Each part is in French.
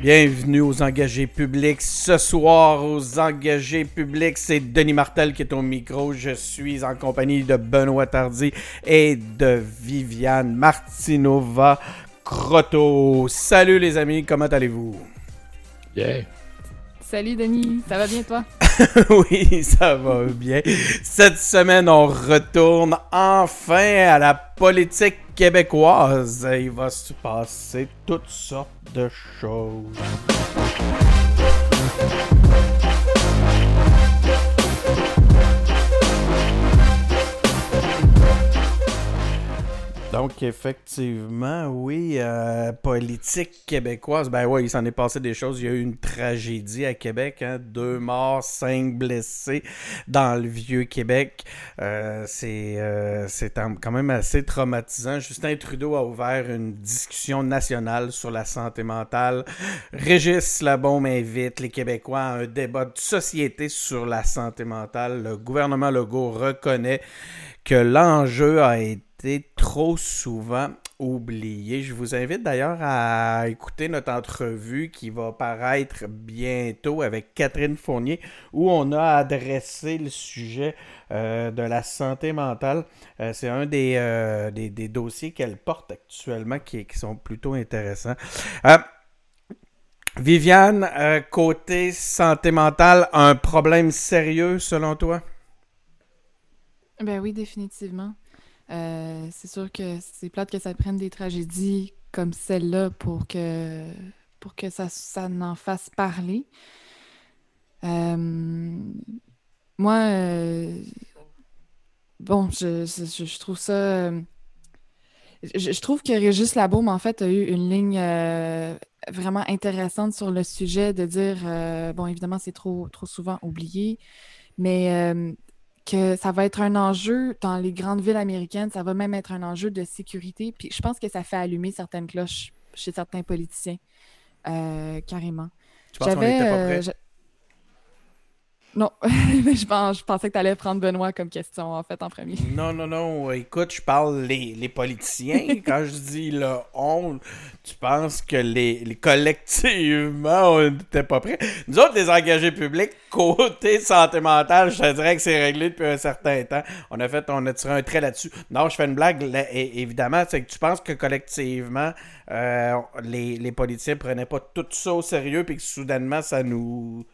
Bienvenue aux engagés publics. Ce soir, aux engagés publics, c'est Denis Martel qui est au micro. Je suis en compagnie de Benoît Tardy et de Viviane Martinova Crotto. Salut les amis, comment allez-vous? Yeah. Salut Denis, ça va bien toi? oui, ça va bien. Cette semaine, on retourne enfin à la politique québécoise. Il va se passer toutes sortes de choses. Donc, effectivement, oui, euh, politique québécoise, ben oui, il s'en est passé des choses. Il y a eu une tragédie à Québec, hein, deux morts, cinq blessés dans le vieux Québec. Euh, c'est euh, quand même assez traumatisant. Justin Trudeau a ouvert une discussion nationale sur la santé mentale. Régis Labaume invite les Québécois à un débat de société sur la santé mentale. Le gouvernement Legault reconnaît que l'enjeu a été trop souvent oublié. Je vous invite d'ailleurs à écouter notre entrevue qui va paraître bientôt avec Catherine Fournier où on a adressé le sujet euh, de la santé mentale. Euh, c'est un euh, des, des, dossiers qu'elle porte actuellement qui, qui, sont plutôt intéressants. Viviane, côté santé mentale, un problème sérieux selon toi? Ben oui, définitivement. Euh, c'est sûr que c'est plate que ça prenne des tragédies comme celle-là pour que, pour que ça, ça n'en fasse parler. Euh, moi, euh, bon, je, je, trouve ça. Je, trouve que Régis Labaume, en fait, a eu une ligne vraiment intéressante sur le sujet de dire, bon, évidemment, c'est trop, trop souvent oublié, mais que ça va être un enjeu dans les grandes villes américaines, ça va même être un enjeu de sécurité. Puis je pense que ça fait allumer certaines cloches chez certains politiciens, euh, carrément. Tu penses qu'on était pas prêt? Non, je, pense, je pensais que tu allais prendre Benoît comme question, en fait, en premier. Non, non, non. Écoute, je parle les, les politiciens. Quand je dis le on, tu penses que les, les collectivement, on n'était pas prêts? Nous autres, les engagés publics, côté santé mentale, je te dirais que c'est réglé depuis un certain temps. On a fait, on a tiré un trait là-dessus. Non, je fais une blague, évidemment. C'est que tu penses que collectivement, euh, les, les politiciens prenaient pas tout ça au sérieux, puis que soudainement, ça nous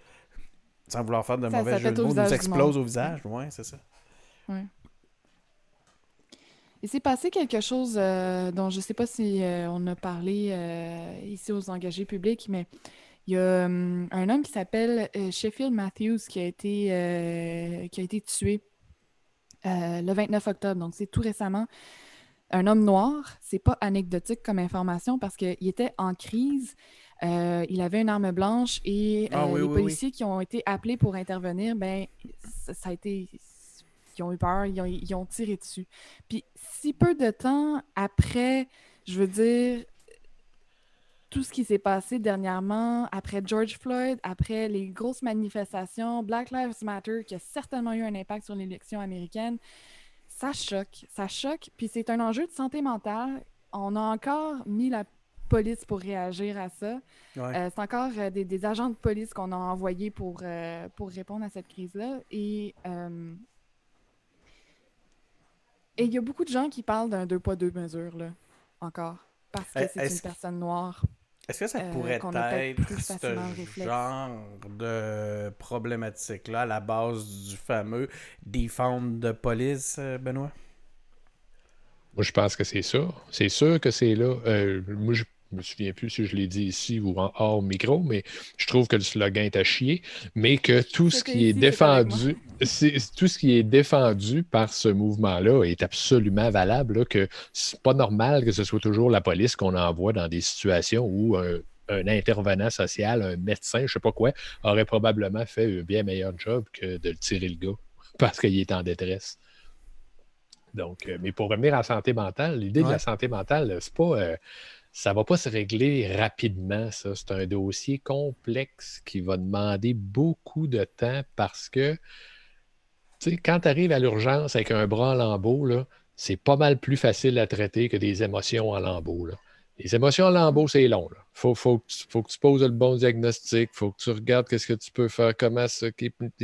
sans vouloir faire de mauvais jeux de mots, nous explose au visage. Oui, c'est ça. Ouais. Il s'est passé quelque chose euh, dont je ne sais pas si euh, on a parlé euh, ici aux engagés publics, mais il y a un homme qui s'appelle Sheffield Matthews qui a été, qui a été tué le 29 octobre, donc c'est tout récemment. Un homme noir, c'est pas anecdotique comme information parce qu'il était en crise. Euh, il avait une arme blanche et ah euh, les policiers qui ont été appelés pour intervenir, ben, ça, a été. Ils ont eu peur, ils ont, tiré dessus. Puis, si peu de temps après, je veux dire, tout ce qui s'est passé dernièrement, après George Floyd, après les grosses manifestations, Black Lives Matter, qui a certainement eu un impact sur l'élection américaine, ça choque. Ça choque. Puis c'est un enjeu de santé mentale. On a encore mis la police pour réagir à ça. Euh, c'est encore euh, des, agents de police qu'on a envoyés pour, euh, pour répondre à cette crise-là. Et et il y a beaucoup de gens qui parlent d'un deux poids, deux mesures, là, encore, parce que c'est une personne noire. Est-ce que ça pourrait être ce genre de problématique-là à la base du fameux defund de police, Benoît? Moi, je pense que c'est ça. C'est sûr que c'est là. moi, je je me souviens plus si je l'ai dit ici ou en hors micro, mais je trouve que le slogan est à chier, mais que tout ce qui est défendu, tout ce qui est défendu par ce mouvement-là est absolument valable, là, que c'est pas normal que ce soit toujours la police qu'on envoie dans des situations où un, intervenant social, un médecin, je ne sais pas quoi, aurait probablement fait un bien meilleur job que de le tirer le gars parce qu'il est en détresse. Donc, euh, mais pour revenir à la santé mentale, l'idée de la santé mentale, c'est pas. Euh, ça ne va pas se régler rapidement, ça. C'est un dossier complexe qui va demander beaucoup de temps parce que, tu sais, quand tu arrives à l'urgence avec un bras en lambeau, c'est pas mal plus facile à traiter que des émotions en lambeau. Les émotions en lambeau, c'est long. Il faut, faut, faut, que tu poses le bon diagnostic, il faut que tu regardes qu'est-ce que tu peux faire, comment ça,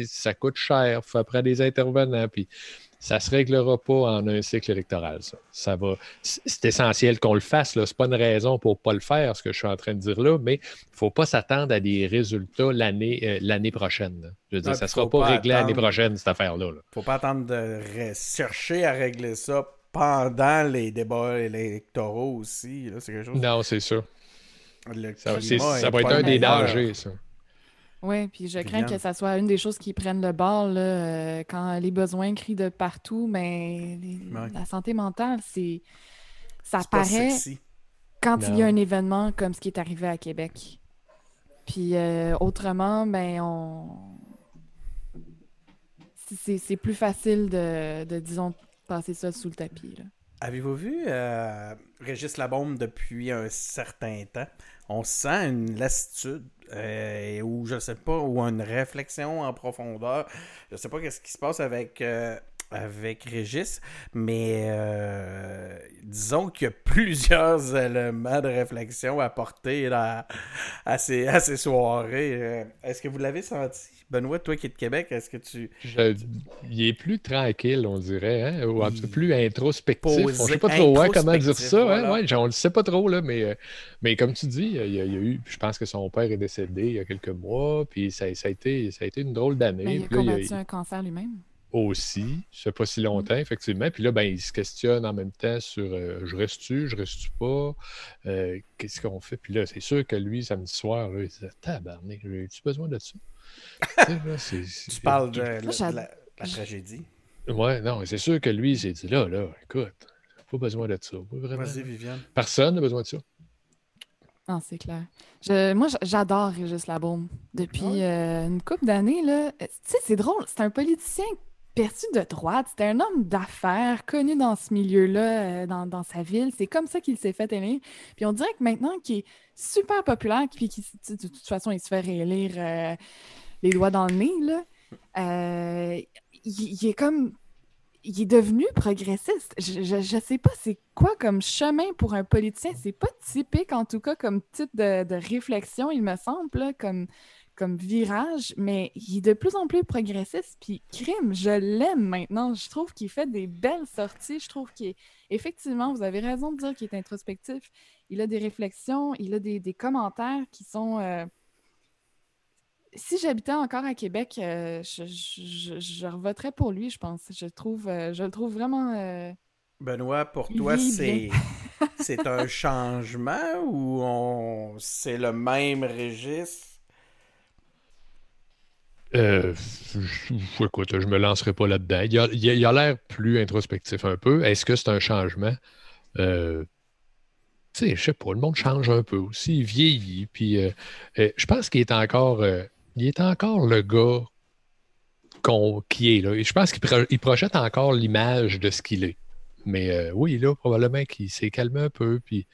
ça coûte cher, faut après des intervenants. Puis ça ne se réglera pas en un cycle électoral. Ça, va. C'est essentiel qu'on le fasse. Ce n'est pas une raison pour ne pas le faire, ce que je suis en train de dire là, mais il ne faut pas s'attendre à des résultats l'année euh, l'année prochaine. Je veux dire, ça ne sera pas, réglé l'année prochaine, cette affaire-là. Il ne faut pas attendre de chercher à régler ça pendant les débats électoraux aussi. Non, c'est sûr. Ça, ça va être un des dangers, ça. Oui, puis je crains que ça soit une des choses qui prennent le bord là, euh, quand les besoins crient de partout, mais la santé mentale, c'est ça paraît quand il y a un événement comme ce qui est arrivé à Québec. Puis euh, autrement, ben on c'est plus facile de, de, disons, passer ça sous le tapis. Avez-vous vu euh, Régis Labombe depuis un certain temps? On sent une lassitude euh, ou je sais pas, ou une réflexion en profondeur. Je sais pas qu'est-ce qui se passe avec, euh, avec Régis, mais euh, disons qu'il y a plusieurs éléments de réflexion à porter à, ces, à ces soirées. Est-ce que vous l'avez senti? Benoît, toi qui es de Québec, est-ce que tu. il est plus tranquille, on dirait, hein? ou un peu plus introspectif. Je ne sais pas trop comment dire ça. Hein? Ouais, on ne le sait pas trop, là, mais, euh, mais comme tu dis, il y, a, eu. Je pense que son père est décédé il y a quelques mois, puis ça, a, été, ça a été une drôle d'année. il a combattu un cancer lui-même aussi, je sais pas si longtemps, effectivement. Puis là, ben, il se questionne en même temps sur euh, je reste-tu, je reste-tu pas, euh, qu'est-ce qu'on fait? Puis là, c'est sûr que lui, samedi soir, là, il disait Tabarnak, as-tu besoin de ça tu parles de, la, tragédie. Ouais, non, c'est sûr que lui, il s'est dit là, là, écoute, pas besoin de ça. Vas-y, Viviane. Personne n'a besoin de ça. Non, c'est clair. Je, moi, j'adore Régis Labaume. Depuis euh, une couple d'années, là. Tu sais, c'est drôle. C'est un politicien perçu de droite. C'était un homme d'affaires, connu dans ce milieu-là, euh, dans, sa ville. C'est comme ça qu'il s'est fait élire. Puis on dirait que maintenant qu'il est super populaire, puis qui, de toute façon, il se fait réélire euh, les doigts dans le nez, là. Euh, il, est comme. Il est devenu progressiste. Je, je, sais pas c'est quoi comme chemin pour un politicien. C'est pas typique, en tout cas, comme type de, de réflexion, il me semble, comme, comme virage, mais il est de plus en plus progressiste. Puis, crime, je l'aime maintenant. Je trouve qu'il fait des belles sorties. Je trouve qu'il Effectivement, vous avez raison de dire qu'il est introspectif. Il a des réflexions, il a des, des commentaires qui sont. Euh, si j'habitais encore à Québec, euh, je, je, je, revoterais pour lui, je pense. Je, trouve, euh, je le trouve vraiment. Benoît, pour toi, c'est, c'est un changement ou on... c'est le même registre? Euh, je, écoute, je me lancerai pas là-dedans. Il a, l'air plus introspectif un peu. Est-ce que c'est un changement? Euh, tu sais, je sais pas, le monde change un peu aussi. Il vieillit. Puis je pense qu'il est encore il est encore le gars qui est là. Et je pense qu'il projette encore l'image de ce qu'il est. Mais euh, oui, là, probablement qu'il s'est calmé un peu. Puis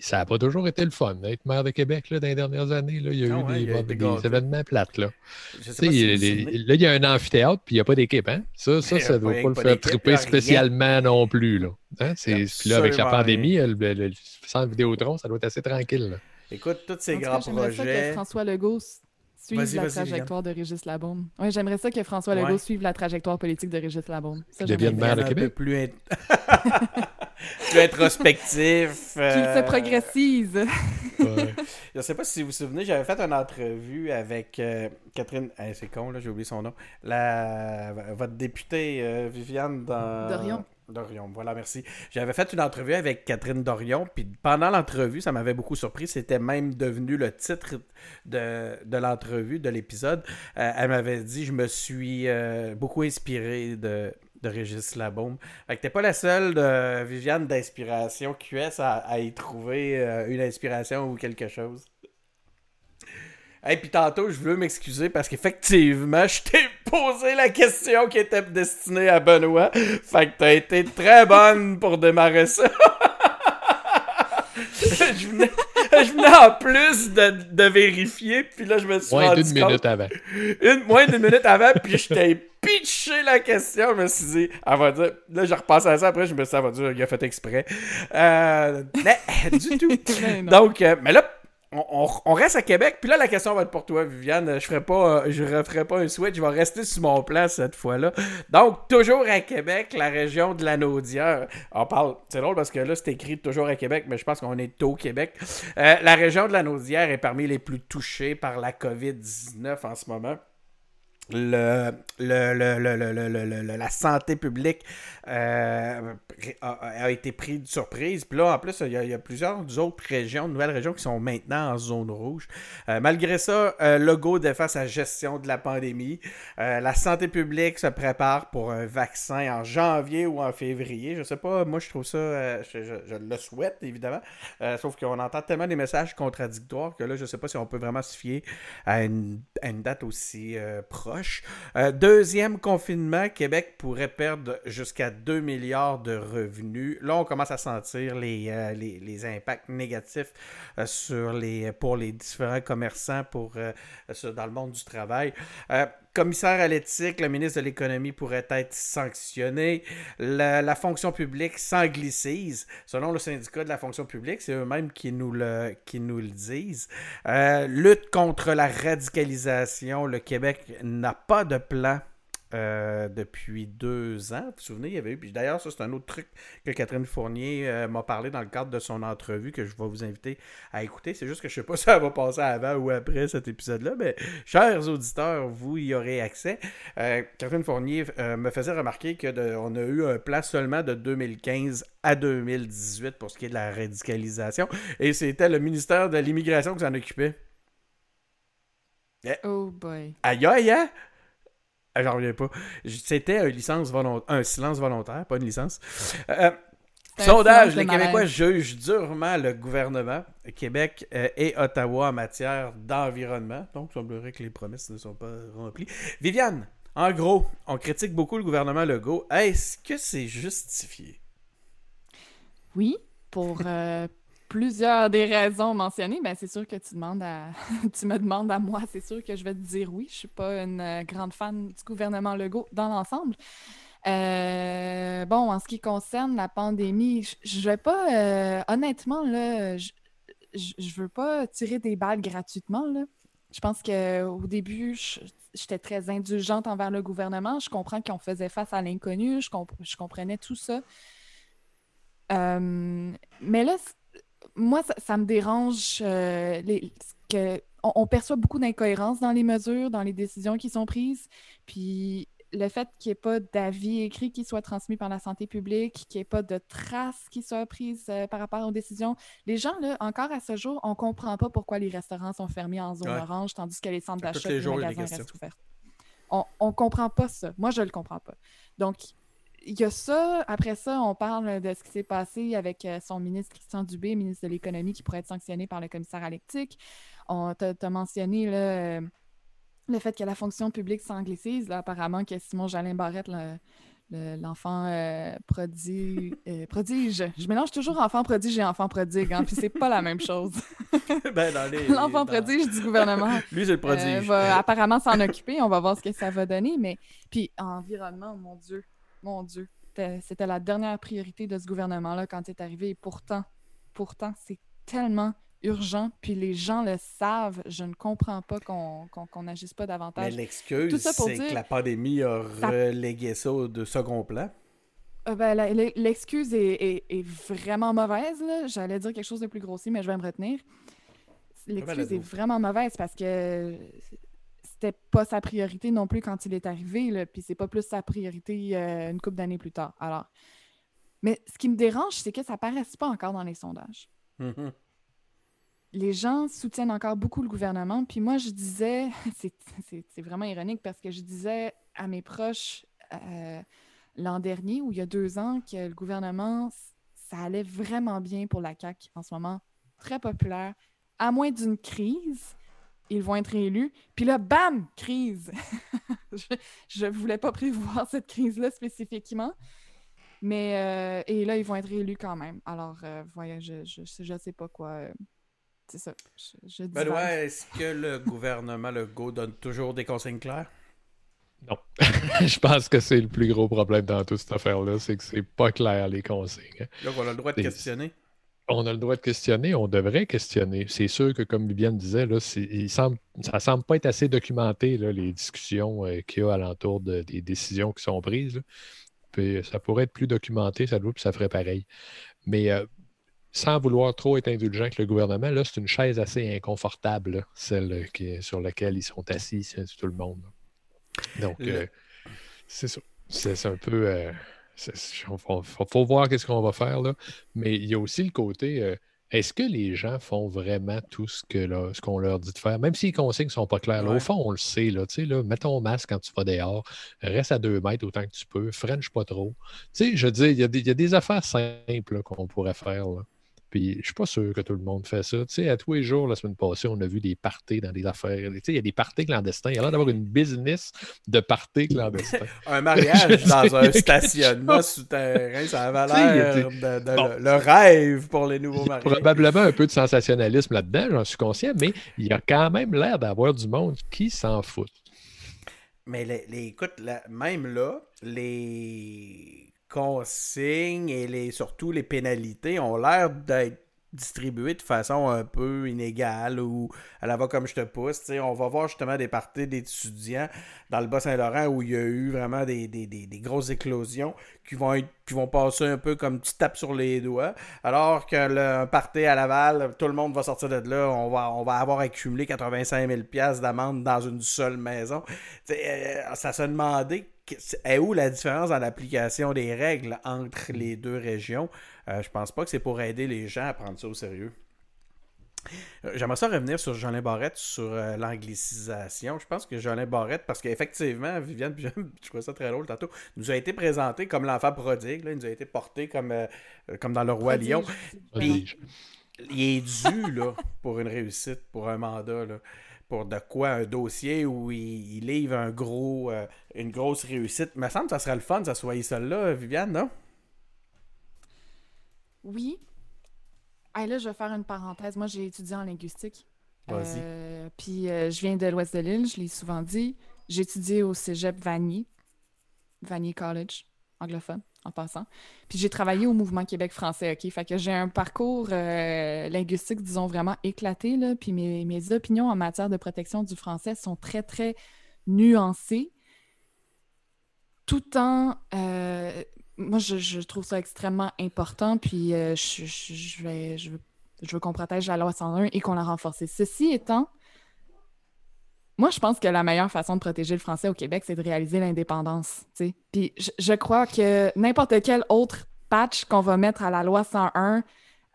ça n'a pas toujours été le fun. Être maire de Québec là, dans les dernières années, là, il y a eu des, événements plates. Là. là, il y a un amphithéâtre, puis il n'y a pas d'équipe. Hein? Ça, ça, ça ne doit pas le faire triper spécialement non plus. Là. Hein? Puis là, avec la pandémie, le, le, le centre Vidéotron, ça doit être assez tranquille. Écoute, tous ces grands projets. Que François Legault suive la trajectoire de Régis Labaume. Oui, j'aimerais ça que François Legault suive la trajectoire politique de Régis Labaume. Ça, devienne maire de Québec. Plus, plus introspectif. Qu'il se euh, progressise. Je ne sais pas si vous vous souvenez, j'avais fait une entrevue avec euh, Catherine. c'est con, là, j'ai oublié son nom. La... Votre députée euh, Viviane dans. Dorion. Dorion, voilà, merci. J'avais fait une entrevue avec Catherine Dorion, puis pendant l'entrevue, ça m'avait beaucoup surpris. C'était même devenu le titre de, de l'entrevue, de l'épisode. Euh, elle m'avait dit Je me suis euh, beaucoup inspiré de, de Régis Labaume. Fait que t'es pas la seule de Viviane d'inspiration QS à, y trouver euh, une inspiration ou quelque chose. Et puis tantôt, je veux m'excuser parce qu'effectivement, je t'ai posé la question qui était destinée à Benoît. Fait que t'as été très bonne pour démarrer ça. je, venais, je venais en plus de, de vérifier, puis là, je me suis Moins rendu d'une compte- minute avant. une, moins d'une minute avant, puis je t'ai pitché la question. Je me suis dit, elle va dire. Là, j'ai repassé à ça après, je me suis dit, elle va dire, il a fait exprès. Euh, mais, du tout. Mais non. Donc, euh, mais là, on, reste à Québec. Puis là, la question va être pour toi, Viviane. Je ferai pas, je referai pas un switch. Je vais rester sur mon plan cette fois-là. Donc, toujours à Québec, la région de la Naudière. On parle, c'est drôle parce que là, c'est écrit toujours à Québec, mais je pense qu'on est au Québec. Euh, la région de la Naudière est parmi les plus touchées par la COVID-19 en ce moment. Le, le, le- la santé publique euh, a, été pris de surprise. Puis là, en plus, il y, a, plusieurs autres régions, nouvelles régions qui sont maintenant en zone rouge. Euh, malgré ça, euh, Legault défend sa gestion de la pandémie. Euh, la santé publique se prépare pour un vaccin en janvier ou en février. Je sais pas, moi je trouve ça, je, le souhaite évidemment. Sauf qu'on entend tellement des messages contradictoires que là, je sais pas si on peut vraiment se fier à une, à une date aussi euh, Euh, deuxième confinement, Québec pourrait perdre jusqu'à 2 milliards de revenus. Là, on commence à sentir les, euh, impacts négatifs euh, sur les, pour les différents commerçants pour, dans le monde du travail. Commissaire à l'éthique, le ministre de l'économie pourrait être sanctionné. La, la fonction publique s'anglicise. Selon le syndicat de la fonction publique, c'est eux-mêmes qui nous le, qui nous le disent. Euh, lutte contre la radicalisation. Le Québec n'a pas de plan. Euh, depuis deux ans. Vous vous souvenez, il y avait eu. Puis d'ailleurs, ça, c'est un autre truc que Catherine Fournier euh, m'a parlé dans le cadre de son entrevue que je vais vous inviter à écouter. C'est juste que je sais pas si ça va passer avant ou après cet épisode-là, mais chers auditeurs, vous y aurez accès. Euh, Catherine Fournier me faisait remarquer que de- on a eu un plan seulement de 2015 à 2018 pour ce qui est de la radicalisation, et c'était le ministère de l'immigration qui s'en occupait. Oh boy. Aïe aïe, hein? J'en reviens pas. C'était un, licence un silence volontaire, pas une licence. Euh, sondage, les. Québécois jugent durement le gouvernement, Québec euh, et Ottawa en matière d'environnement. Donc, il semblerait que les promesses ne sont pas remplies. Viviane, en gros, on critique beaucoup le gouvernement Legault. Est-ce que c'est justifié? Oui, pour euh, plusieurs des raisons mentionnées, ben c'est sûr que tu demandes à tu me demandes à moi, c'est sûr que je vais te dire oui. Je suis pas une euh, grande fan du gouvernement Legault dans l'ensemble. Euh, bon, en ce qui concerne la pandémie, je- vais pas euh, honnêtement là, je, je veux pas tirer des balles gratuitement là. Je pense que au début, j'étais très indulgente envers le gouvernement. Je comprends qu'on faisait face à l'inconnu, je, comp- je comprenais tout ça. Mais là, moi, ça, ça me dérange euh, les- que on, on perçoit beaucoup d'incohérences dans les mesures, dans les décisions qui sont prises. Puis le fait qu'il n'y ait pas d'avis écrit qui soit transmis par la santé publique, qu'il n'y ait pas de traces qui soient prises euh, par rapport aux décisions. Les gens, là, encore à ce jour, on ne comprend pas pourquoi les restaurants sont fermés en zone Ouais. orange, tandis que les centres d'achat et les magasins restent ouverts. On ne comprend pas ça. Moi, je ne le comprends pas. Donc, il y a ça. Après ça, on parle de ce qui s'est passé avec euh, son ministre Christian Dubé, ministre de l'Économie, qui pourrait être sanctionné par le commissaire à l'éthique. On t'a mentionné là, euh, le fait que la fonction publique s'anglicise. Apparemment que Simon Jalin Barrette, le- le- l'enfant euh, prodi- euh, prodige. Je mélange toujours enfant prodige et enfant prodigue, hein, puis c'est pas la même chose. ben, L'enfant dans- prodige du gouvernement Lui, c'est le euh, prodige. va apparemment s'en occuper. On va voir ce que ça va donner. Mais puis environnement, mon Dieu, mon Dieu, C'était- la dernière priorité de ce gouvernement-là quand c'est arrivé. Et pourtant, pourtant, c'est tellement urgent. Puis les gens le savent. Je ne comprends pas qu'on n'agisse pas Mais davantage. Tout l'excuse, ça pour c'est dire- que la pandémie a relégué ça de second plan. Euh, ben, L'excuse est, est- est vraiment mauvaise. là. J'allais dire quelque chose de plus grossier, mais je vais me retenir. L'excuse est vraiment mauvaise parce que c'était pas sa priorité non plus quand il est arrivé, là, puis c'est pas plus sa priorité euh, une couple d'années plus tard. Alors, mais ce qui me dérange, c'est que ça paraisse pas encore dans les sondages. Mhm. Les gens soutiennent encore beaucoup le gouvernement. Puis moi, je disais, c'est c'est- c'est vraiment ironique parce que je disais à mes proches euh, l'an dernier ou il y a deux ans que le gouvernement, ça allait vraiment bien pour la CAQ en ce moment. Très populaire. À moins d'une crise, ils vont être élus. Puis là, bam, crise. je ne voulais pas prévoir cette crise-là spécifiquement. Mais et là, ils vont être réélus quand même. Alors, voyons, je, je, sais pas quoi. c'est ça. Je, Benoît, est-ce que le gouvernement Legault donne toujours des consignes claires? Non. je pense que c'est le plus gros problème dans toute cette affaire-là, c'est que c'est pas clair les consignes. Donc, on a le droit de questionner. On a le droit de questionner, on devrait questionner. C'est sûr que, comme Viviane disait, là, il semble, ça semble pas être assez documenté, les discussions euh, qu'il y a alentour des décisions qui sont prises. Puis, ça pourrait être plus documenté, ça, ça ferait pareil. Mais euh, sans vouloir trop être indulgent avec le gouvernement, là, c'est une chaise assez inconfortable, celle qui, sur laquelle ils sont assis, c'est tout le monde. Donc, euh, c'est ça. C'est un peu. Il euh, faut, voir qu'est-ce qu'on va faire là. Mais il y a aussi le côté. Euh, est-ce que les gens font vraiment tout ce qu'on ce qu'on leur dit de faire, même si les consignes ne sont pas claires? Au fond, on le sait. Là, là, mets ton masque quand tu vas dehors, reste à deux mètres autant que tu peux, French pas trop. je dis, il y, y, a des affaires simples qu'on pourrait faire. Là. Puis je suis pas sûr que tout le monde fait ça. Tu sais, à tous les jours, la semaine passée, on a vu des parties dans des affaires. Tu sais, il y a des parties clandestins. Il y a l'air d'avoir une business de parties clandestins. un mariage dans un stationnement souterrain, ça avait l'air de, le, rêve pour les nouveaux mariés. Probablement un peu de sensationnalisme là-dedans, j'en suis conscient, mais il y a quand même l'air d'avoir du monde qui s'en fout. Mais les, écoute, même là, les consignes et les, surtout les pénalités ont l'air d'être distribuées de façon un peu inégale ou à la va comme je te pousse. on va voir justement des parties d'étudiants dans le Bas-Saint-Laurent où il y a eu vraiment des, grosses éclosions qui vont, être, qui vont passer un peu comme tu tapes sur les doigts. Alors que le à Laval, tout le monde va sortir de là, on va, on va avoir accumulé 85 000 d'amende dans une seule maison. Euh, ça se demandait est où la différence dans l'application des règles entre les deux régions? Euh, je pense pas que c'est pour aider les gens à prendre ça au sérieux. Euh, j'aimerais ça revenir sur Jolin Barrette, sur euh, l'anglicisation. Je pense que Jolin Barrette, parce qu'effectivement, Viviane, je trouvais ça très drôle tantôt, nous a été présenté comme l'enfant prodigue. il nous a été porté comme, comme dans Le Roi Lion. il est dû là, pour une réussite, pour un mandat. Là pour de quoi un dossier où il, livre un gros, euh, une grosse réussite. Il me semble que ça serait le fun, ça soit celle-là, Viviane, non? Oui. là, je vais faire une parenthèse. Moi, j'ai étudié en linguistique. Vas-y. Euh, puis euh, je viens de l'ouest de l'île, je l'ai souvent dit. J'ai étudié au cégep Vanier, Vanier College, anglophone en passant. Puis j'ai travaillé au mouvement Québec français, OK? Fait que j'ai un parcours euh, linguistique, disons, vraiment éclaté, là. Puis mes, mes, opinions en matière de protection du français sont très, très nuancées. Tout en... Euh, moi, je, trouve ça extrêmement important, puis euh, je, je, vais, je, je veux qu'on protège la loi 101 et qu'on la renforce. Ceci étant, moi, je pense que la meilleure façon de protéger le français au Québec, c'est de réaliser l'indépendance. Puis je, crois que n'importe quel autre patch qu'on va mettre à la loi 101,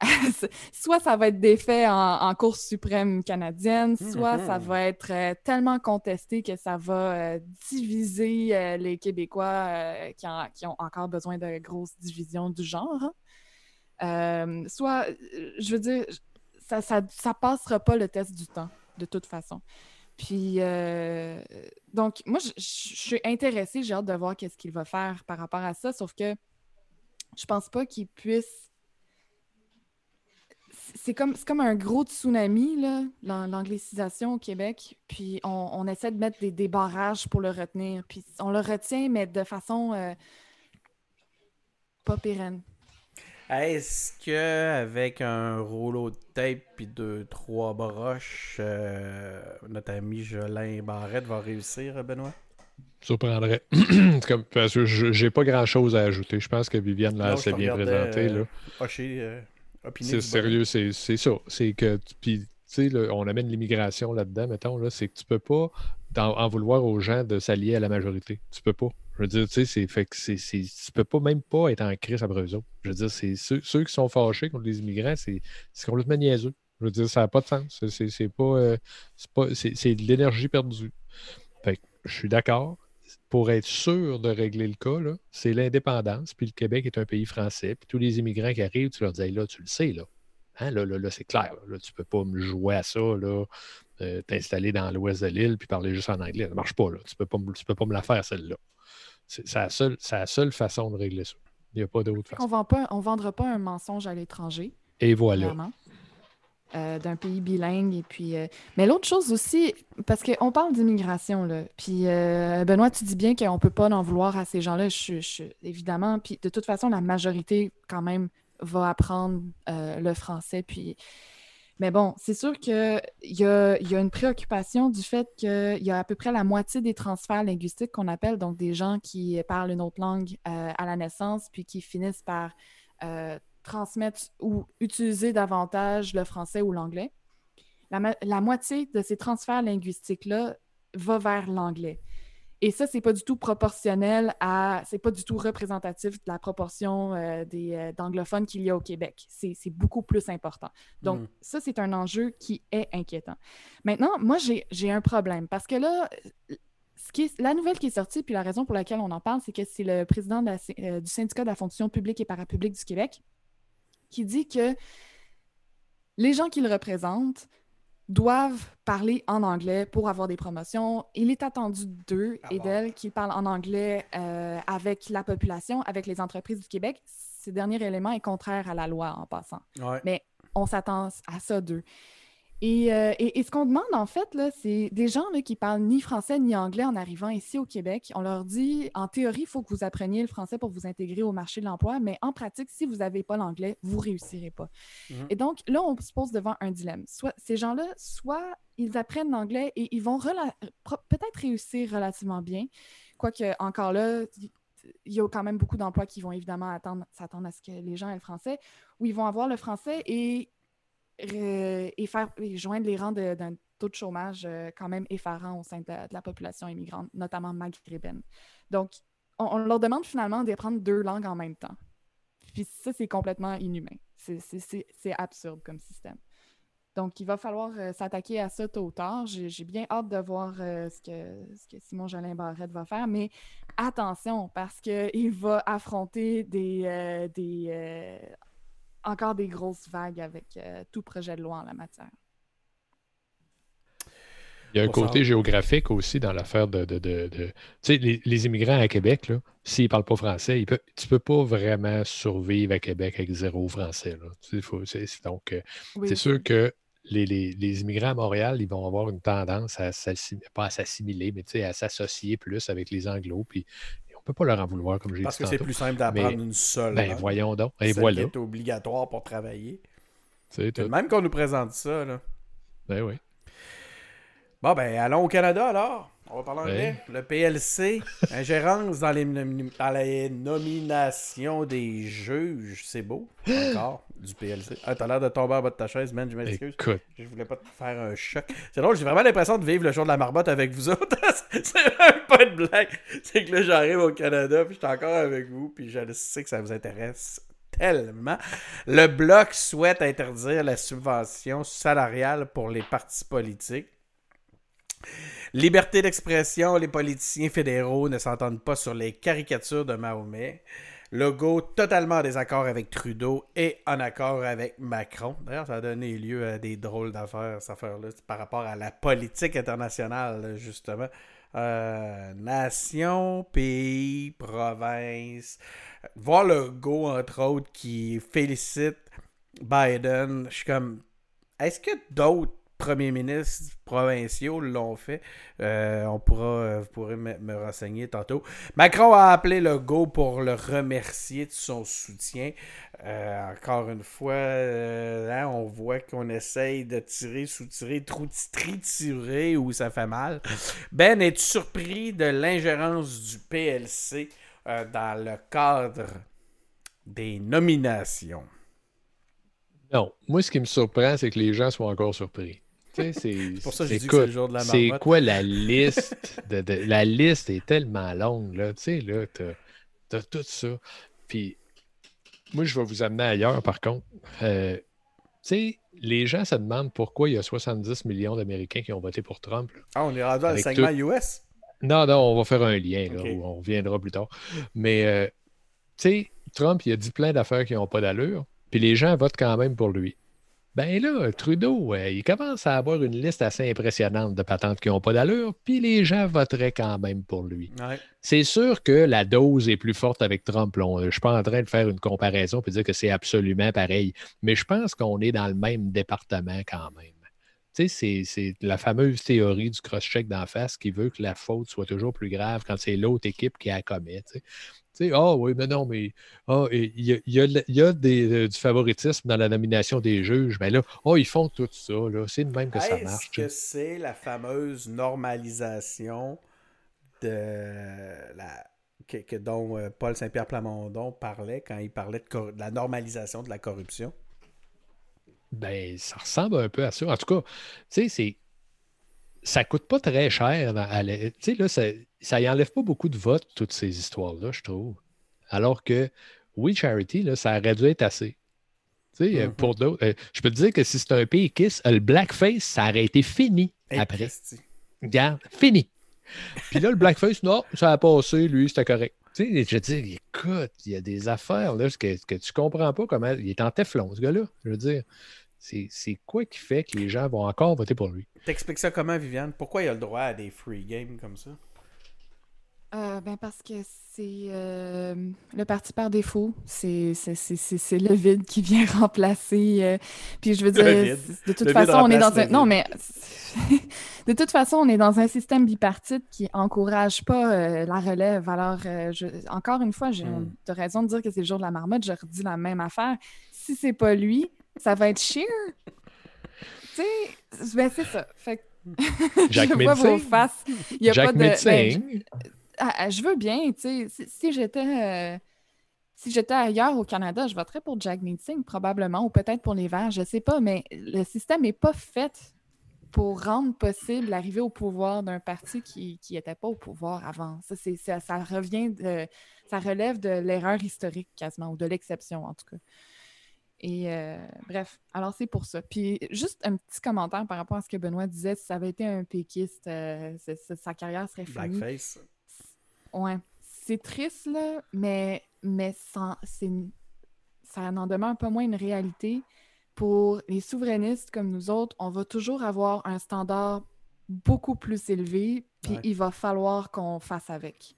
soit ça va être défait en, en Cour suprême canadienne, soit ça mm-hmm. va être euh, tellement contesté que ça va euh, diviser euh, les Québécois qui, qui, ont encore besoin de grosses divisions du genre. Hein. soit, je veux dire, ça, ça, ça passera pas le test du temps, de toute façon. Puis, euh, donc, moi, je, suis intéressée, j'ai hâte de voir qu'est-ce qu'il va faire par rapport à ça, sauf que je pense pas qu'il puisse. C'est comme, comme un gros tsunami, l'anglicisation au Québec, puis on, essaie de mettre des, barrages pour le retenir, puis on le retient, mais de façon euh, pas pérenne. Est-ce que avec un rouleau de tape puis deux trois broches, euh, notre ami Jolin Barrette va réussir, Benoît? Surprendrait. Comme, parce que j'ai pas grand chose à ajouter. Je pense que Viviane l'a assez bien présenté. Euh, euh, c'est sérieux, c'est ça. C'est que puis, on amène l'immigration là-dedans, mettons, là, c'est que tu peux pas en, vouloir aux gens de s'allier à la majorité. Tu peux pas. Je veux dire, tu sais, c'est fait que tu peux pas même pas être en crise après eux. Je veux dire, c'est ceux, qui sont fâchés contre les immigrants, c'est, complètement niaiseux. Je veux dire, ça n'a pas de sens. C'est, pas, euh, c'est, de l'énergie perdue. Fait que je suis d'accord. Pour être sûr de régler le cas, c'est l'indépendance. Puis le Québec est un pays français. Puis tous les immigrants qui arrivent, tu leur dis, là, tu le sais, là. Hein, là, là, là c'est clair. Là, tu peux pas me jouer à ça, là, euh, t'installer dans l'ouest de l'île puis parler juste en anglais. Ça marche pas. Là. Tu peux, pas, tu peux pas me la faire, celle-là. C'est la, seule, la seule façon de régler ça. Il n'y a pas d'autre façon. On ne vendra pas un mensonge à l'étranger. Et voilà. Euh, d'un pays bilingue. Et puis, euh, Mais l'autre chose aussi, parce qu'on parle d'immigration, là. Puis, euh, Benoît, tu dis bien qu'on ne peut pas en vouloir à ces gens-là, je, évidemment. Puis, de toute façon, la majorité, quand même, va apprendre le français. Puis. Mais bon, c'est sûr qu'il y a, une préoccupation du fait qu'il y a à peu près la moitié des transferts linguistiques qu'on appelle, donc des gens qui parlent une autre langue à la naissance, puis qui finissent par transmettre ou utiliser davantage le français ou l'anglais. La, moitié de ces transferts linguistiques-là va vers l'anglais. Et ça, c'est pas du tout proportionnel à, c'est pas du tout représentatif de la proportion euh, des, euh, d'anglophones qu'il y a au Québec. C'est, beaucoup plus important. Donc, mm. ça, c'est un enjeu qui est inquiétant. Maintenant, moi, j'ai, un problème parce que là, ce qui la nouvelle qui est sortie, puis la raison pour laquelle on en parle, c'est que c'est le président euh, du syndicat de la fonction publique et parapublique du Québec qui dit que les gens qui le représentent doivent parler en anglais pour avoir des promotions. Il est attendu d'eux ah et d'elles qu'ils parlent en anglais euh, avec la population, avec les entreprises du Québec. Ce dernier élément est contraire à la loi en passant. Mais on s'attend à ça d'eux. Euh, et, ce qu'on demande, en fait, c'est des gens là, qui parlent ni français ni anglais en arrivant ici au Québec. On leur dit, en théorie, il faut que vous appreniez le français pour vous intégrer au marché de l'emploi, mais en pratique, si vous n'avez pas l'anglais, vous ne réussirez pas. Mhm. Et donc, là, on se pose devant un dilemme. Soit, ces gens-là, soit ils apprennent l'anglais et ils vont peut-être réussir relativement bien, quoique encore là, il y a quand même beaucoup d'emplois qui vont évidemment s'attendre à ce que les gens aient le français, ou ils vont avoir le français et et faire joindre les rangs d'un taux de chômage euh, quand même effarant au sein de la, population immigrante, notamment maghrébine. Donc, on, leur demande finalement d'apprendre deux langues en même temps. Puis ça, c'est complètement inhumain. C'est absurde comme système. Donc, il va falloir euh, s'attaquer à ça tôt ou tard. J'ai bien hâte de voir euh, ce, que, Simon Jolin Barrette va faire, mais attention, parce qu'il va affronter des encore des grosses vagues avec euh, tout projet de loi en la matière. Il y a un côté géographique aussi dans l'affaire de. tu sais, les, immigrants à Québec, s'ils ne parlent pas français, tu ne peux pas vraiment survivre à Québec avec zéro français. donc, euh, c'est sûr que les, immigrants à Montréal, ils vont avoir une tendance à s'assimiler, pas à s'assimiler, mais à s'associer plus avec les anglos. Puis on peut pas leur en vouloir, comme j'ai dit. Parce que c'est plus simple d'apprendre une seule. Ben, voyons donc. Et voilà. C'est obligatoire pour travailler. C'est Même qu'on nous présente ça, là. Ben oui. Bon, ben, allons au Canada alors. On va parler anglais. Le PLC, ingérence dans les, dans les nominations des juges. C'est beau, encore, du PLC. Ah, t'as l'air de tomber en bas de ta chaise, man, je m'excuse. Je voulais pas te faire un choc. C'est drôle, j'ai vraiment l'impression de vivre le jour de la marmotte avec vous autres. c'est même pas une blague. C'est que là, j'arrive au Canada, puis je suis encore avec vous, puis je sais que ça vous intéresse tellement. Le Bloc souhaite interdire la subvention salariale pour les partis politiques. Liberté d'expression, les politiciens fédéraux ne s'entendent pas sur les caricatures de Mahomet. Legault totalement en désaccord avec Trudeau et en accord avec Macron. D'ailleurs, ça a donné lieu à des drôles d'affaires, cette affaire-là, par rapport à la politique internationale, justement. Euh, nation, pays, province. Voir Legault, entre autres, qui félicite Biden, je suis comme. Est-ce que d'autres premiers ministres provinciaux l'ont fait. Euh, on pourra, euh, vous pourrez me, renseigner tantôt. Macron a appelé le go pour le remercier de son soutien. Euh, encore une fois, hein, on voit qu'on essaye de tirer, sous-tirer, triturer où ça fait mal. Ben, es-tu surpris de l'ingérence du PLC dans le cadre des nominations? Non. Moi, ce qui me surprend, c'est que les gens soient encore surpris. C'est pour ça que j'ai dit que c'est le jour de la C'est quoi la liste? De, la liste est tellement longue, là. Tu sais, là, t'as tout ça. Puis, moi, je vais vous amener ailleurs, par contre. Euh, tu sais, les gens se demandent pourquoi il y a 70 millions d'Américains qui ont voté pour Trump. Ah, on est rendu à le segment US? Non, non, on va faire un lien, là, où on reviendra plus tard. Mais, euh, tu sais, Trump, il a dit plein d'affaires qui n'ont pas d'allure, puis les gens votent quand même pour lui. Ben là, Trudeau, il commence à avoir une liste assez impressionnante de patentes qui n'ont pas d'allure, puis les gens voteraient quand même pour lui. C'est sûr que la dose est plus forte avec Trump. je ne suis pas en train de faire une comparaison et dire que c'est absolument pareil, mais je pense qu'on est dans le même département quand même. Tu sais, c'est la fameuse théorie du cross-check d'en face qui veut que la faute soit toujours plus grave quand c'est l'autre équipe qui la commet ah oh, oui, mais non, mais oh, il y a, des, euh, du favoritisme dans la nomination des juges, mais là, oh, ils font tout ça, c'est de même que ça marche. Est-ce que c'est la fameuse normalisation de la que, dont euh, Paul Saint-Pierre Plamondon parlait quand il parlait de, la normalisation de la corruption? Ben, ça ressemble un peu à ça. En tout cas, tu sais, c'est ça coûte pas très cher. Tu sais, là, ça, ça y enlève pas beaucoup de votes, toutes ces histoires-là, je trouve. Alors que, oui, Charity, là, ça aurait dû être assez. Tu sais, mm-hmm. pour d'autres, euh, je peux te dire que si c'est un pays kiss, le blackface, ça aurait été fini après. Regarde, fini. Puis là, le blackface, non, ça a passé, lui, c'était correct. Tu sais, je dis, écoute, il y a des affaires là, que, que tu comprends pas comment. Il est en téflon, ce gars-là. Je veux dire, c'est quoi qui fait que les gens vont encore voter pour lui? T'expliques ça comment, Viviane? Pourquoi il a le droit à des free games comme ça? Euh, ben parce que c'est euh, le parti par défaut. C'est le vide qui vient remplacer. Euh, puis je veux dire, de toute façon, on est dans un. Non, mais de toute façon, on est dans un système bipartite qui encourage pas la relève. Alors, encore une fois, j'ai hmm. raison de dire que c'est le jour de la marmotte. Je redis la même affaire. Si c'est pas lui, ça va être sheer. tu sais, ben c'est ça. Fait je vois vos faces. Il y a pas de. Ben, ah, ah, je veux bien, tu sais. Si, j'étais. Euh, si j'étais ailleurs au Canada, je voterais pour Jack Singh, probablement, ou peut-être pour les Verts, je sais pas, mais le système n'est pas fait pour rendre possible l'arrivée au pouvoir d'un parti qui n'était pas au pouvoir avant. Ça, ça, ça, revient de, ça relève de l'erreur historique quasiment, ou de l'exception en tout cas. Et euh, bref, alors c'est pour ça. Puis juste un petit commentaire par rapport à ce que Benoît disait, si ça avait été un péquiste, euh, sa carrière serait finie. Blackface. Ouais. C'est triste, là, mais, mais ça, ça n'en demeure pas moins une réalité. Pour les souverainistes comme nous autres, on va toujours avoir un standard beaucoup plus élevé, puis il va falloir qu'on fasse avec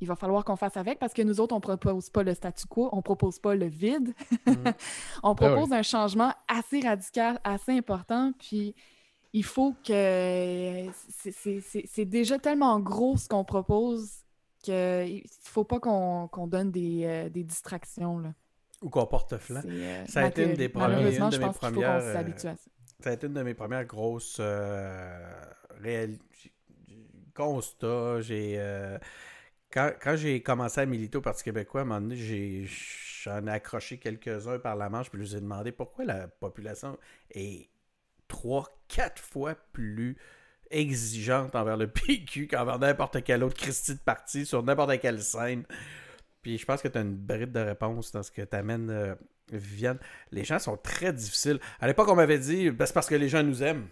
il va falloir qu'on fasse avec parce que nous autres, on ne propose pas le statu quo, on ne propose pas le vide. Mm. on ah propose un changement assez radical, assez important. Puis il faut que. C'est déjà tellement gros ce qu'on propose qu'il ne faut pas qu'on donne des, euh, des distractions. Là. Ou qu'on porte flanc. Euh, ça a été une des premières. Malheureusement, je pense qu'il faut qu'on s'habitue à ça. Ça a été une de mes premières grosses euh, constats. J'ai. Euh, quand, j'ai commencé à militer au Parti québécois, à un moment donné, j'en ai, accroché quelques-uns par la manche, puis je leur ai demandé pourquoi la population est trois, quatre fois plus exigeante envers le PQ qu'envers n'importe quel autre Christie de parti sur n'importe quelle scène. Puis je pense que tu as une bride de réponse dans ce que tu amènes, euh, Viviane. Les gens sont très difficiles. À l'époque, on m'avait dit ben, c'est parce que les gens nous aiment.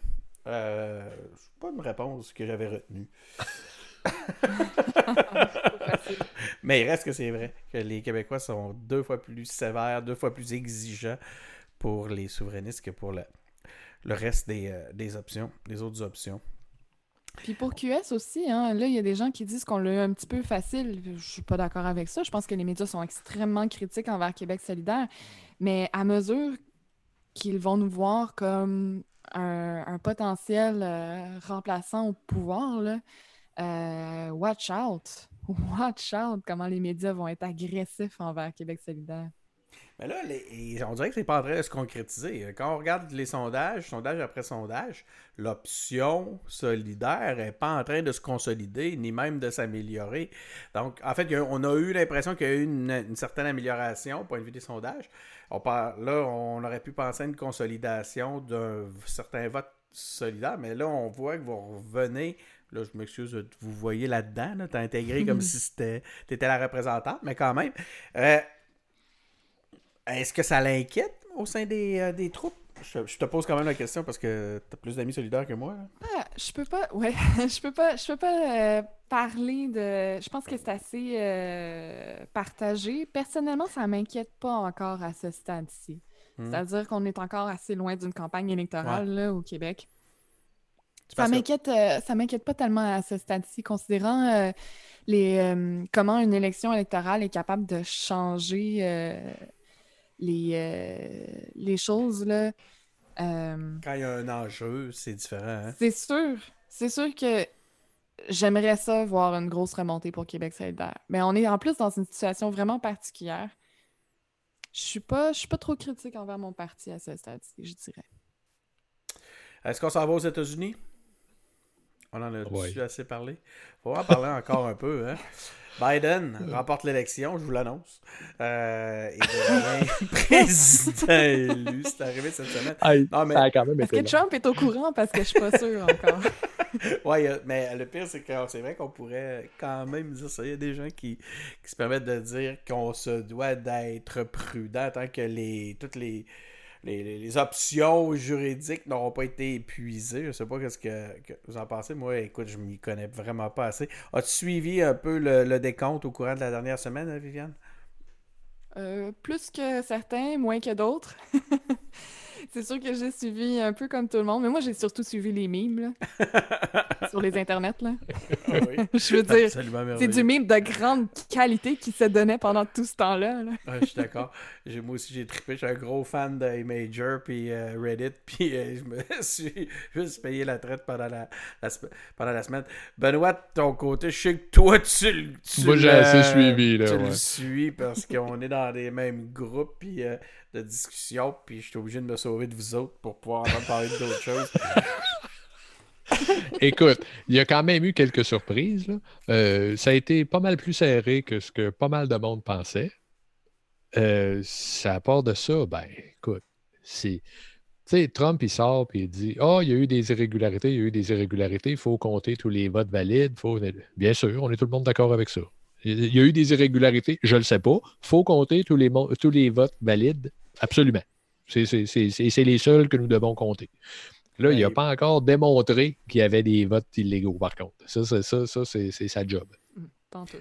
Euh, c'est pas une réponse que j'avais retenue. Mais il reste que c'est vrai que les Québécois sont deux fois plus sévères, deux fois plus exigeants pour les souverainistes que pour le, reste des, euh, des options, des autres options. Puis pour QS aussi, hein, là, il y a des gens qui disent qu'on l'a un petit peu facile. Je suis pas d'accord avec ça. Je pense que les médias sont extrêmement critiques envers Québec solidaire. Mais à mesure qu'ils vont nous voir comme un, potentiel euh, remplaçant au pouvoir, là, euh, watch out. Watch out comment les médias vont être agressifs envers Québec solidaire. Mais là, on dirait que c'est pas en train de se concrétiser. Quand on regarde les sondages, sondage après sondage, l'option solidaire n'est pas en train de se consolider, ni même de s'améliorer. Donc, en fait, on a eu l'impression qu'il y a eu une, certaine amélioration au point de vue des sondages. On là, on aurait pu penser à une consolidation d'un certain vote solidaire, mais là, on voit que vous revenez Là, je m'excuse, vous voyez là-dedans, là, t'as intégré comme si c'était étais la représentante, mais quand même. Euh, est-ce que ça l'inquiète au sein des, euh, troupes? Je, te pose quand même la question parce que tu as plus d'amis solidaires que moi. Ah, je peux pas, ouais, je peux pas, je peux pas euh, parler de. Je pense que c'est assez partagé. Personnellement, ça m'inquiète pas encore à ce stade-ci. Hmm. C'est-à-dire qu'on est encore assez loin d'une campagne électorale là, au Québec. Ça m'inquiète, euh, ça m'inquiète pas tellement à ce stade-ci, considérant euh, les, euh, comment une élection électorale est capable de changer les, les choses. Là. Quand il y a un enjeu, c'est différent. hein? c'est sûr, c'est sûr que j'aimerais ça voir une grosse remontée pour Québec solidaire. Mais on est en plus dans une situation vraiment particulière. Je suis pas, je suis pas trop critique envers mon parti à ce stade-ci, je dirais. Est-ce qu'on s'en va aux États-Unis? On en a Ouais. assez parlé? Faut en parler encore un peu. Hein? Biden remporte l'élection, je vous l'annonce. Euh, il devient président élu. C'est arrivé cette semaine. Non, mais, Est-ce que. Trump est au courant? Parce que je suis pas sûre encore. a- mais le pire, c'est que c'est vrai qu'on pourrait quand même dire ça. Il y a des gens qui, qui se permettent de dire qu'on se doit d'être prudent tant que les toutes les, les, les- options juridiques n'auront pas été épuisées. Je sais pas qu'est-ce que, vous en pensez. Moi, écoute, je m'y connais vraiment pas assez. As-tu suivi un peu le, le décompte au courant de la dernière semaine, hein, Viviane? Euh, plus que certains, moins que d'autres. C'est sûr que j'ai suivi un peu comme tout le monde, mais moi j'ai surtout suivi les mimes là, sur les internets. Là. Ah oui. Je veux dire, c'est du mime de grande qualité qui se donnait pendant tout ce temps-là. là. Ouais, je suis d'accord. Moi aussi, j'ai trippé. Je suis un gros fan de Major puis euh, Reddit. Puis euh, je me suis juste payé la traite pendant la, pendant la semaine. Benoît, de ton côté, je sais que toi, tu, le- tu Moi, j'ai assez suivi, là, Tu le suis parce qu'on est dans les mêmes groupes puis, euh, de discussion. Puis je suis obligé de me sauver de vous autres pour pouvoir entendre parler d'autres choses. Écoute, il y a quand même eu quelques surprises. là. Euh, ça a été pas mal plus serré que ce que pas mal de monde pensait. Euh, ça, part de ça, ben, écoute, c'est. Tu sais, Trump, il sort et il dit Ah, il y a eu des irrégularités, il y a eu des irrégularités, il faut compter tous les votes valides. Faut... Bien sûr, on est tout le monde d'accord avec ça. Il y a eu des irrégularités, je ne le sais pas. Il faut compter tous les, tous les votes valides, absolument. C'est c'est- c'est- c'est- c'est les seuls que nous devons compter. Là, il n'a pas encore démontré qu'il y avait des votes illégaux, par contre. Ça, c'est ça, ça, c'est c'est sa job. Pas en tout.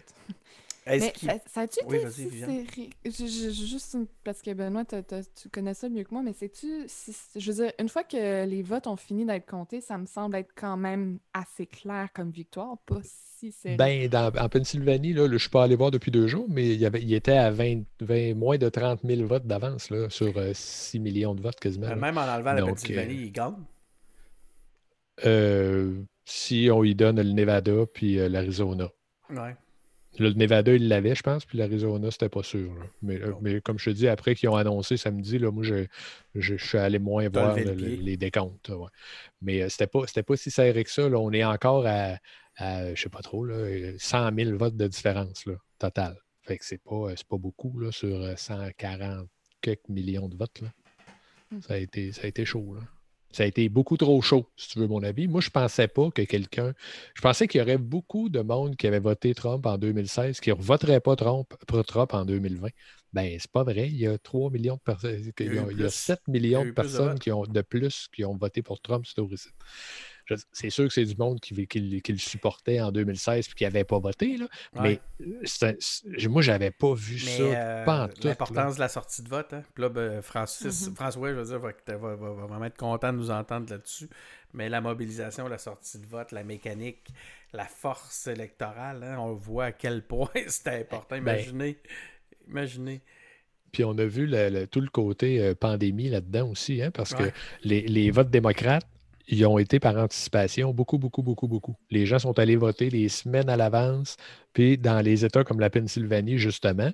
Mais ça, ça a-tu Oui, été juste une- parce que Benoît, tu connais ça mieux que moi, mais sais-tu, si, je veux dire, une fois que les votes ont fini d'être comptés, ça me semble être quand même assez clair comme victoire, pas si. Ben, dans- en Pennsylvanie, là, je ne suis pas allé voir depuis deux jours, mais il, y avait, il était à 20, 20 moins de 30 000 votes d'avance là, sur euh, 6 millions de votes quasiment. Même en enlevant la Pennsylvanie, euh, il gagne. Euh, si on y donne le Nevada puis euh, l'Arizona. Ouais. Le Nevada, il l'avait, je pense, puis l'Arizona, c'était pas sûr. là. Mais, euh, Bon. mais comme je te dis, après qu'ils ont annoncé samedi, là, moi, je, je- je suis allé moins voir le- les décomptes. ouais. Mais euh, c'était pas, c'était pas si serré que ça. là. On est encore à, à, je sais pas trop, là, euh, 100 000 votes de différence là, total. Fait que c'est pas, euh, c'est pas beaucoup là, sur euh, 140 quelques millions de votes. Là. Mm. Ça, a été, ça a été chaud. Là. Ça a été beaucoup trop chaud, si tu veux mon avis. Moi, je pensais pas que quelqu'un. Je pensais qu'il y aurait beaucoup de monde qui avait voté Trump en 2016 qui ne voterait pas Trump, pas Trump en 2020. Ben, c'est pas vrai. Il y a 3 millions de personnes. Il, y a y a, eu il y a plus. 7 Il y millions a de de personnes votes. qui ont, de plus qui ont voté pour Trump. Je- C'est sûr que c'est du monde qui, qui, le- qui le supportait en 2016 et qui n'avait pas voté. Là. Ouais. Mais euh, c'est- c'est- moi, j'avais pas vu Mais ça. euh, pas en tout, là. l'importance de la sortie de vote. Hein. Puis là, ben, Francis, Mhm. François, je veux dire, va, va- va- va vraiment être content de nous entendre là-dessus. Mais la mobilisation, la sortie de vote, la mécanique, la force électorale, hein, on voit à quel point c'était important. Ben, Imaginez. Imaginez. Puis on a vu le- le- tout le côté euh, pandémie là-dedans aussi, hein, parce Ouais. que les, les votes démocrates, ils ont été par anticipation beaucoup, beaucoup, beaucoup, beaucoup. Les gens sont allés voter des semaines à l'avance. Puis dans les États comme la Pennsylvanie, justement,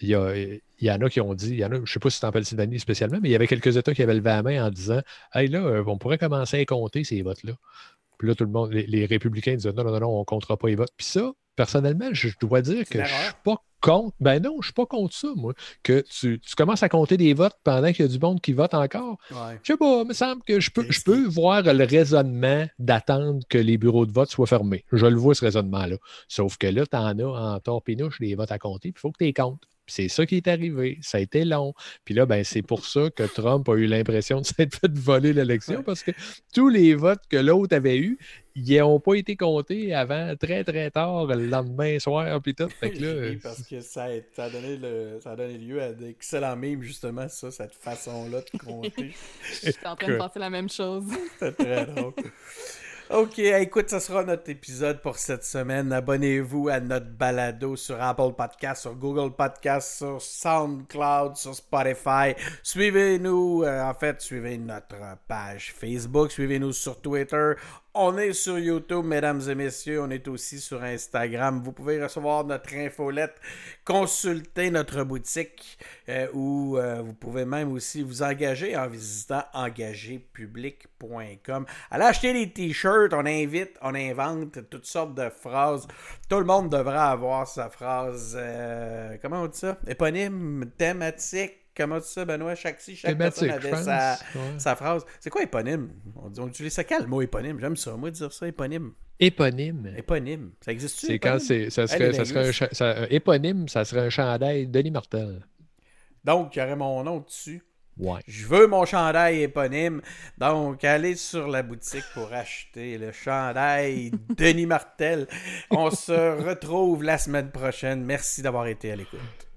il y, en a qui ont dit, il je ne sais pas si c'est en Pennsylvanie spécialement, mais il y avait quelques États qui avaient levé la main en disant Hey là, euh, on pourrait commencer à compter ces votes-là. Puis là, tout le monde, les, les républicains disaient non, non, non, on ne comptera pas les votes. Puis ça, personnellement, je dois dire que je ne suis pas contre. Ben non, je ne suis pas contre ça, moi. Que tu, tu commences à compter des votes pendant qu'il y a du monde qui vote encore. Ouais. Je sais pas, il me semble que je peux, je peux voir le raisonnement d'attendre que les bureaux de vote soient fermés. Je le vois, ce raisonnement-là. Sauf que là, tu en as en torpinouche des votes à compter, puis il faut que tu les comptes. Puis c'est ça qui est arrivé. Ça a été long. Puis là, ben, c'est pour ça que Trump a eu l'impression de s'être fait voler l'élection parce que tous les votes que l'autre avait eus, ils n'ont pas été comptés avant très très tard le lendemain soir puis tout. Fait que là, parce que ça a, donné le, ça a donné lieu à d'excellents mimes justement ça, cette façon-là de compter. J'étais en train de penser la même chose. C'était très drôle. OK, écoute, ce sera notre épisode pour cette semaine. Abonnez-vous à notre balado sur Apple Podcast, sur Google Podcast, sur SoundCloud, sur Spotify. Suivez-nous, euh, en fait, suivez notre page Facebook, suivez-nous sur Twitter. On est sur YouTube, mesdames et messieurs. On est aussi sur Instagram. Vous pouvez recevoir notre infolette, consulter notre boutique euh, ou euh, vous pouvez même aussi vous engager en visitant engagépublic.com. Allez acheter des t-shirts. On invite, on invente toutes sortes de phrases. Tout le monde devrait avoir sa phrase, euh, comment on dit ça? Éponyme, thématique comment tu sais, Benoît? Chaque, si chaque personne avait sa, phrase. C'est quoi éponyme? On, on utilise ça quand le mot éponyme? J'aime ça, moi, dire ça, éponyme. Éponyme. Éponyme. Ça existe-tu? C'est quand c'est. Ça serait, ça serait un, éponyme, ça serait un chandail Denis Martel. Donc, il y aurait mon nom dessus. Ouais. Je veux mon chandail éponyme. Donc, allez sur la boutique pour acheter le chandail Denis Martel. On se retrouve la semaine prochaine. Merci d'avoir été à l'écoute.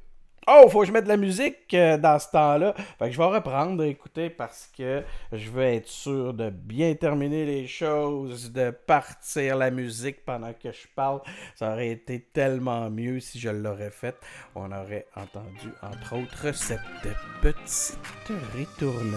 Oh, faut que je mette de la musique euh, dans ce temps-là. Fait que je vais reprendre, écouter, parce que je veux être sûr de bien terminer les choses, de partir la musique pendant que je parle. Ça aurait été tellement mieux si je l'aurais fait. On aurait entendu, entre autres, cette petite ritournelle.